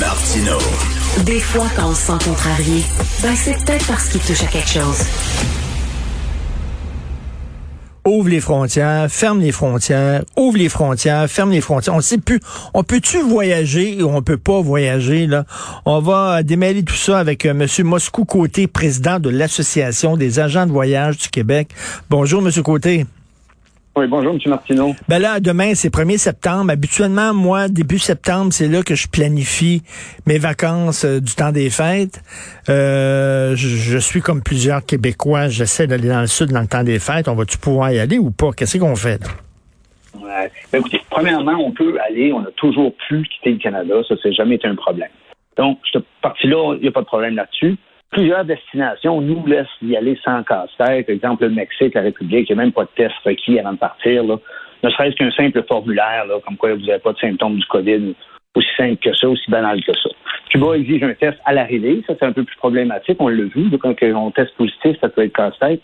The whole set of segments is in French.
Martino. Des fois, quand on se sent contrarié, ben c'est peut-être parce qu'il touche à quelque chose. ouvre les frontières, ferme les frontières, ouvre les frontières, ferme les frontières. On sait plus, on peut-tu voyager ou on peut pas voyager là? On va démêler tout ça avec euh, Monsieur Moscou Côté, président de l'Association des agents de voyage du Québec. Bonjour Monsieur Côté. Oui, bonjour, M. Martineau. Ben là, demain, c'est 1er septembre. Habituellement, moi, début septembre, c'est là que je planifie mes vacances euh, du temps des fêtes. Euh, je, je, suis comme plusieurs Québécois, j'essaie d'aller dans le sud dans le temps des fêtes. On va-tu pouvoir y aller ou pas? Qu'est-ce qu'on fait? Ouais. Ben, écoutez, premièrement, on peut aller, on a toujours pu quitter le Canada, ça, c'est jamais été un problème. Donc, cette partie-là, il n'y a pas de problème là-dessus plusieurs destinations nous laissent y aller sans casse-tête. Par exemple, le Mexique, la République, il n'y a même pas de test requis avant de partir. Là. Ne serait-ce qu'un simple formulaire, là, comme quoi vous n'avez pas de symptômes du COVID, aussi simple que ça, aussi banal que ça. Cuba exige un test à l'arrivée. Ça, c'est un peu plus problématique. On l'a vu. Quand on teste positif, ça peut être casse-tête.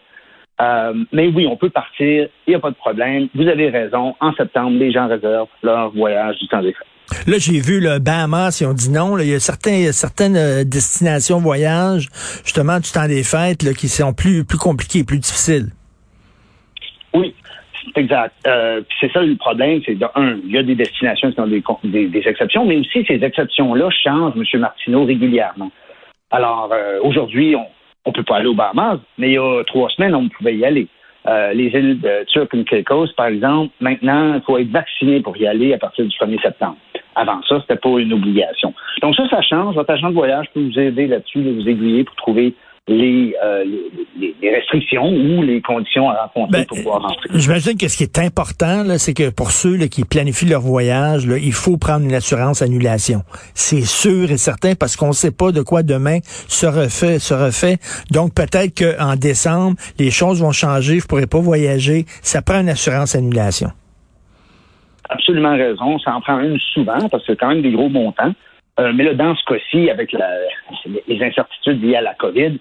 Euh, mais oui, on peut partir. Il n'y a pas de problème. Vous avez raison. En septembre, les gens réservent leur voyage du temps des fêtes. Là, j'ai vu le Bahamas, ils ont dit non. Il y a certaines euh, destinations voyage, justement, du temps des fêtes, qui sont plus, plus compliquées, plus difficiles. Oui, c'est exact. Euh, c'est ça le problème, c'est de un, il y a des destinations qui ont des, exceptions, mais aussi ces exceptions-là changent, M. Martineau, régulièrement. Alors, euh, aujourd'hui, on ne peut pas aller aux Bahamas, mais il y a trois semaines, on pouvait y aller. Euh, les îles de Turk Caicos, par exemple, maintenant, il faut être vacciné pour y aller à partir du 1er septembre. Avant ça, c'était pas une obligation. Donc ça, ça change. Votre agent de voyage peut vous aider là-dessus, vous aiguiller pour trouver les, euh, les, les, restrictions ou les conditions à rencontrer ben, pour pouvoir rentrer. J'imagine que ce qui est important, c'est que pour ceux là, qui planifient leur voyage, là, il faut prendre une assurance annulation. C'est sûr et certain parce qu'on ne sait pas de quoi demain se refait, se refait. Donc peut-être qu'en décembre, les choses vont changer, je pourrais pas voyager. Ça prend une assurance annulation absolument raison. Ça en prend une souvent parce que c'est quand même des gros montants. Euh, mais là, dans ce cas-ci, avec la, les incertitudes liées à la COVID,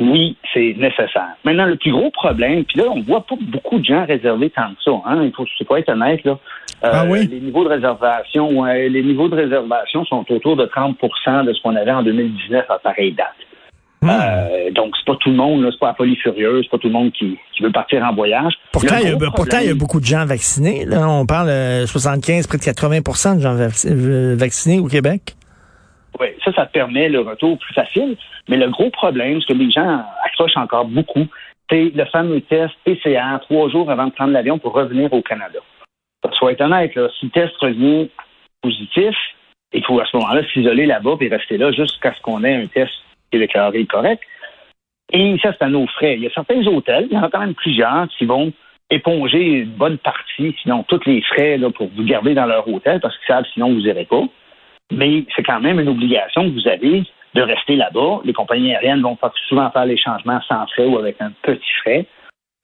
oui, c'est nécessaire. Maintenant, le plus gros problème, puis là, on voit pas beaucoup de gens réserver tant que ça. Hein? Il faut, c'est pas être honnête là. Euh, ah oui? Les niveaux de réservation, ouais, les niveaux de réservation sont autour de 30% de ce qu'on avait en 2019 à pareille date. Hmm. Euh, donc, c'est pas tout le monde, c'est pas la folie furieuse, c'est pas tout le monde qui, qui veut partir en voyage. Pourtant, il y, a, problème... pourtant il y a beaucoup de gens vaccinés. Là. On parle de 75, près de 80% de gens euh, vaccinés au Québec. Oui, ça, ça permet le retour plus facile. Mais le gros problème, ce que les gens accrochent encore beaucoup, c'est le fameux test PCR trois jours avant de prendre l'avion pour revenir au Canada. Soit être honnête, si le test revient positif, il faut à ce moment-là s'isoler là-bas et rester là jusqu'à ce qu'on ait un test qui est déclaré correct. Et ça, c'est à nos frais. Il y a certains hôtels, il y en a quand même plusieurs qui vont éponger une bonne partie, sinon tous les frais pour vous garder dans leur hôtel parce qu'ils savent sinon vous n'irez pas. Mais c'est quand même une obligation que vous avez de rester là-bas. Les compagnies aériennes vont souvent faire les changements sans frais ou avec un petit frais.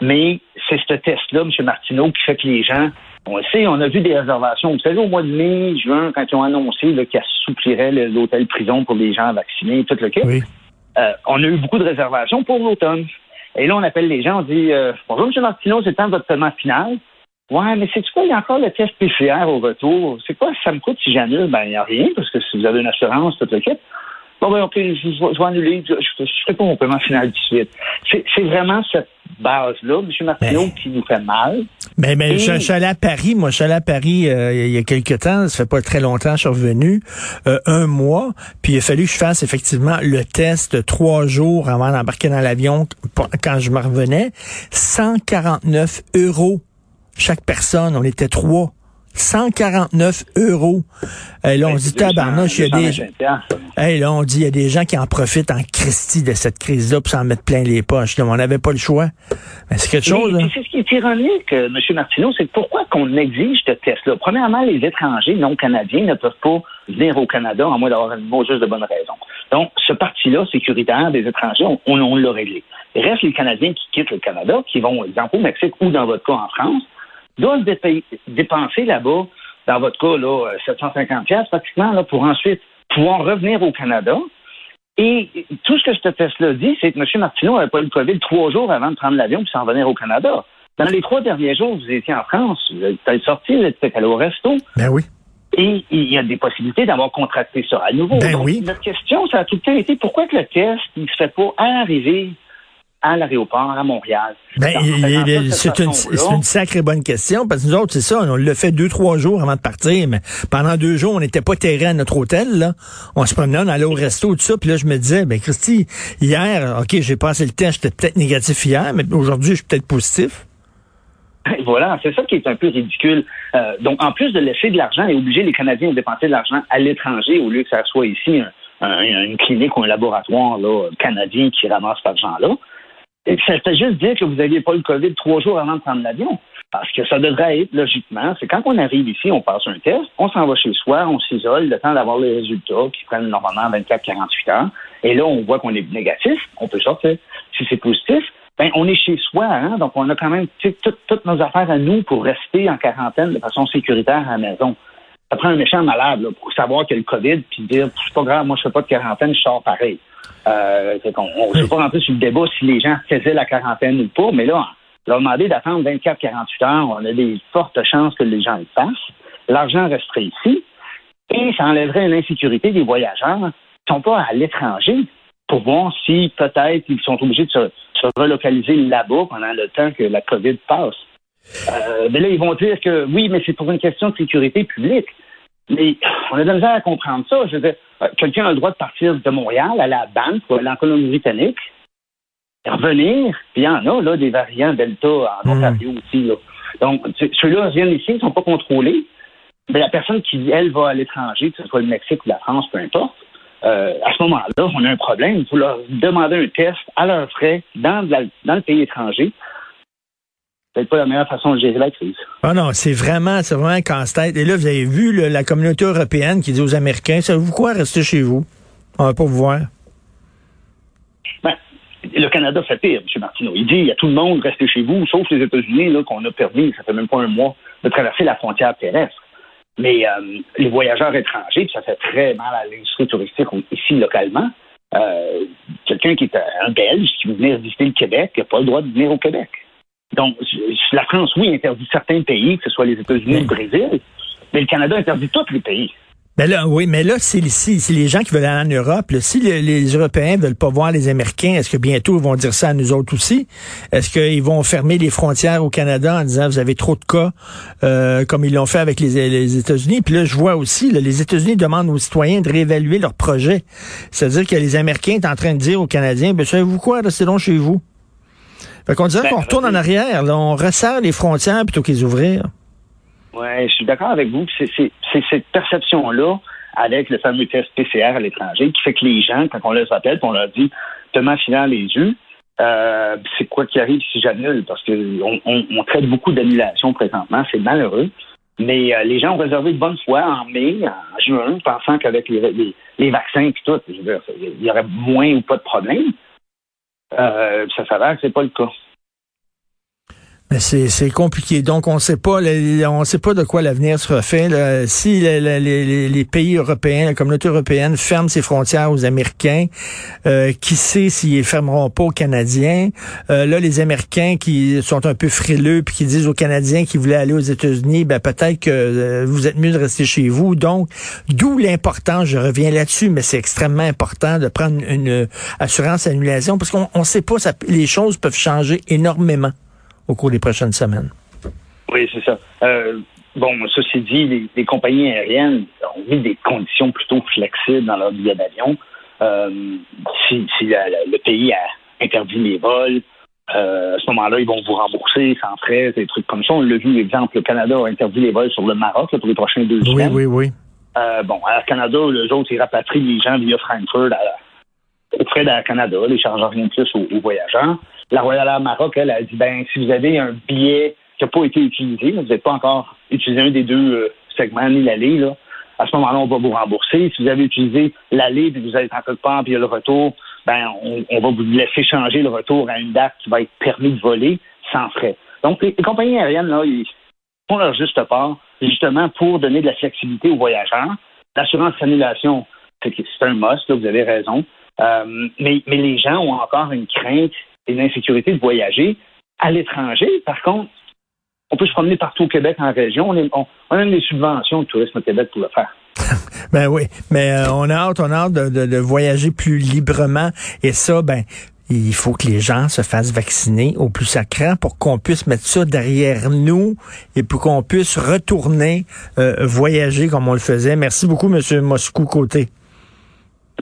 Mais c'est ce test-là, M. Martineau, qui fait que les gens, on le sait, on a vu des réservations. Vous savez, au mois de mai, juin, quand ils ont annoncé qu'ils assoupliraient l'hôtel prison pour les gens vaccinés, tout le kit, euh, on a eu beaucoup de réservations pour l'automne. Et là, on appelle les gens, on dit euh, Bonjour, M. Martineau, c'est le temps de votre paiement final. Ouais, mais c'est quoi? Il y a encore le test PCR au retour? C'est quoi ça me coûte si j'annule? Ben, il n'y a rien, parce que si vous avez une assurance, tout le kit. Bon, ben, OK, je, je, vais annuler. Je ne ferai pas mon paiement final tout de suite. C'est vraiment cette base-là, M. Martineau, qui nous fait mal. Ben, ben, Et- je, je suis allé à Paris, moi, je suis allé à Paris euh, il y a quelques temps, ça fait pas très longtemps, je suis revenu, euh, un mois, puis il a fallu que je fasse effectivement le test trois jours avant d'embarquer dans l'avion quand je me revenais. 149 euros chaque personne, on était trois. 149 euros. Et là, on Ben, dit c'est 200, tabarnouche, il y a des... 225 piastres. Hey, là, on dit, il y a des gens qui en profitent en Christie de cette crise-là pour s'en mettre plein les poches. Là, on n'avait pas le choix. Mais c'est quelque chose, puis c'est ce qui est ironique, euh, M. Martineau, c'est que pourquoi qu'on exige ce test-là? Premièrement, les étrangers non canadiens ne peuvent pas venir au Canada à moins d'avoir une juste de bonne raison. Donc, ce parti-là, sécuritaire des étrangers, on, on, l'a réglé. Il reste les Canadiens qui quittent le Canada, qui vont, exemple, au Mexique ou dans votre cas en France, doivent dépenser là-bas, dans votre cas, là, euh, 750 pièces pratiquement, là, pour ensuite pouvoir revenir au Canada. Et tout ce que ce test-là dit, c'est que M. Martineau n'avait pas eu le COVID trois jours avant de prendre l'avion et s'en venir au Canada. Dans les trois derniers jours, vous étiez en France, vous êtes sorti, vous êtes allé au resto, Ben oui. et il y a des possibilités d'avoir contracté ça à nouveau. Ben Donc, oui. Notre question, ça a tout le temps été pourquoi que le test, ne se fait pas à l'arrivée à l'aéroport à Montréal? Ben, c'est une, sacrée bonne question parce que nous autres, c'est ça, on l'a fait deux, trois jours avant de partir, mais pendant deux jours, on n'était pas terré à notre hôtel, là. On se promenait, on allait au resto, tout ça, puis là, je me disais, ben, Christy, hier, OK, j'ai passé le temps, j'étais peut-être négatif hier, mais aujourd'hui, je suis peut-être positif. Voilà, c'est ça qui est un peu ridicule. Euh, donc, en plus de laisser de l'argent et obliger les Canadiens à dépenser de l'argent à l'étranger au lieu que ça soit ici un- un- une clinique ou un laboratoire là, canadien qui ramasse cet argent-là, et ça fait juste dire que vous n'aviez pas le COVID trois jours avant de prendre l'avion. Parce que ça devrait être, logiquement, c'est quand on arrive ici, on passe un test, on s'en va chez soi, on s'isole, le temps d'avoir les résultats qui prennent normalement 24-48 heures. Et là, on voit qu'on est négatif, on peut sortir. Si c'est positif, ben, on est chez soi, hein, donc on a quand même toutes, nos affaires à nous pour rester en quarantaine de façon sécuritaire à la maison. Ça prend un méchant malade pour savoir qu'il y a le COVID puis dire c'est pas grave, moi je fais pas de quarantaine, je sors pareil. Euh, on ne veut pas rentrer sur le débat si les gens faisaient la quarantaine ou pas, mais là, leur demander d'attendre 24-48 heures, on a des fortes chances que les gens le fassent. L'argent resterait ici et ça enlèverait l'insécurité des voyageurs qui sont pas à l'étranger pour voir si peut-être ils sont obligés de se, se relocaliser là-bas pendant le temps que la COVID passe. Euh, mais là, ils vont dire que oui, mais c'est pour une question de sécurité publique. Mais on a de la misère à comprendre ça. Je veux dire, euh, quelqu'un a le droit de partir de Montréal à la banque ou à l'Encolonie-Britannique, revenir, puis il y en a là, des variants Delta en Mm. Ontario aussi. Là. Donc, ceux-là viennent ici, ils ne sont pas contrôlés. Mais la personne qui, elle, va à l'étranger, que ce soit le Mexique ou la France, peu importe, euh, à ce moment-là, on a un problème. Il faut leur demander un test à leurs frais dans, la- dans le pays étranger. C'est peut-être pas la meilleure façon de gérer la crise. Ah non, c'est vraiment, c'est vraiment un casse-tête. Et là, vous avez vu la communauté européenne qui dit aux Américains, savez-vous quoi, restez chez vous? On va pas vous voir. Ben, le Canada fait pire, M. Martineau. Il dit à tout le monde, restez chez vous, sauf les États-Unis, là, qu'on a permis, ça fait même pas un mois, de traverser la frontière terrestre. Mais euh, les voyageurs étrangers, puis ça fait très mal à l'industrie touristique ici localement, euh, quelqu'un qui est un Belge qui veut venir visiter le Québec n'a pas le droit de venir au Québec. Donc, la France, oui, interdit certains pays, que ce soit les États-Unis ou le Brésil, mais le Canada interdit tous les pays. Ben là, oui, mais là, c'est les gens qui veulent aller en Europe, là, si le- les Européens veulent pas voir les Américains, est-ce que bientôt ils vont dire ça à nous autres aussi? Est-ce qu'ils vont fermer les frontières au Canada en disant vous avez trop de cas, euh, comme ils l'ont fait avec les, les États-Unis? Puis là, je vois aussi, là, les États-Unis demandent aux citoyens de réévaluer leur projet. C'est-à-dire que les Américains sont en train de dire aux Canadiens, ben savez-vous quoi, restez donc chez vous. Fait qu'on dirait Ben, qu'on retourne en arrière, là, on resserre les frontières plutôt qu'ils ouvrir. Oui, je suis d'accord avec vous. C'est cette perception-là, avec le fameux test PCR à l'étranger, qui fait que les gens, quand on les appelle, on leur dit demain filant les yeux, euh, c'est quoi qui arrive si j'annule? Parce que on, on- on traite beaucoup d'annulations présentement, c'est malheureux. Mais euh, les gens ont réservé de bonne foi en mai, en juin, pensant qu'avec les, les, les vaccins et tout, il y aurait moins ou pas de problème. Euh, ça s'avère que c'est pas le cas. C'est compliqué. Donc, on sait pas, on sait pas de quoi l'avenir sera fait. Si le- le- les, pays européens, la communauté européenne ferme ses frontières aux Américains, euh, qui sait s'ils fermeront pas aux Canadiens? Euh, là, les Américains qui sont un peu frileux puis qui disent aux Canadiens qui voulaient aller aux États-Unis, ben peut-être que euh, vous êtes mieux de rester chez vous. Donc, d'où l'importance, je reviens là-dessus, mais c'est extrêmement important de prendre une, assurance annulation parce qu'on on sait pas, les choses peuvent changer énormément au cours des prochaines semaines. Oui, c'est ça. Euh, bon, ceci dit, les, les, compagnies aériennes ont mis des conditions plutôt flexibles dans leur billet d'avion. Euh, si, si la, la, le pays a interdit les vols, euh, à ce moment-là, ils vont vous rembourser sans frais, des trucs comme ça. On l'a vu, l'exemple, le Canada a interdit les vols sur le Maroc là, pour les prochains deux oui, semaines. Oui, oui, euh, bon, à Canada, les autres, ils rapatrient les gens via Francfort à, aux frais d'Air Canada, les chargent rien de plus aux, voyageurs. La Royal Air Maroc, elle, a dit, ben, si vous avez un billet qui n'a pas été utilisé, vous n'avez pas encore utilisé un des deux euh, segments, ni l'aller, à ce moment-là, on va vous rembourser. Si vous avez utilisé l'aller, puis vous êtes en quelque part, puis il y a le retour, ben, on, on, va vous laisser changer le retour à une date qui va être permis de voler sans frais. Donc, les, les compagnies aériennes, là, ils font leur juste part, justement pour donner de la flexibilité aux voyageurs. L'assurance annulation, c'est un must, là, vous avez raison. Euh, mais, les gens ont encore une crainte et une insécurité de voyager. À l'étranger, par contre, on peut se promener partout au Québec en région. On, a même des subventions de tourisme au Québec pour le faire. ben oui, mais euh, on a hâte, on a hâte de, voyager plus librement. Et ça, ben, il faut que les gens se fassent vacciner au plus sacrant pour qu'on puisse mettre ça derrière nous et pour qu'on puisse retourner euh, voyager comme on le faisait. Merci beaucoup, M. Moscou Côté.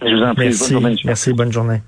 Je vous en prie. Merci. Bonne journée. Merci, bonne journée.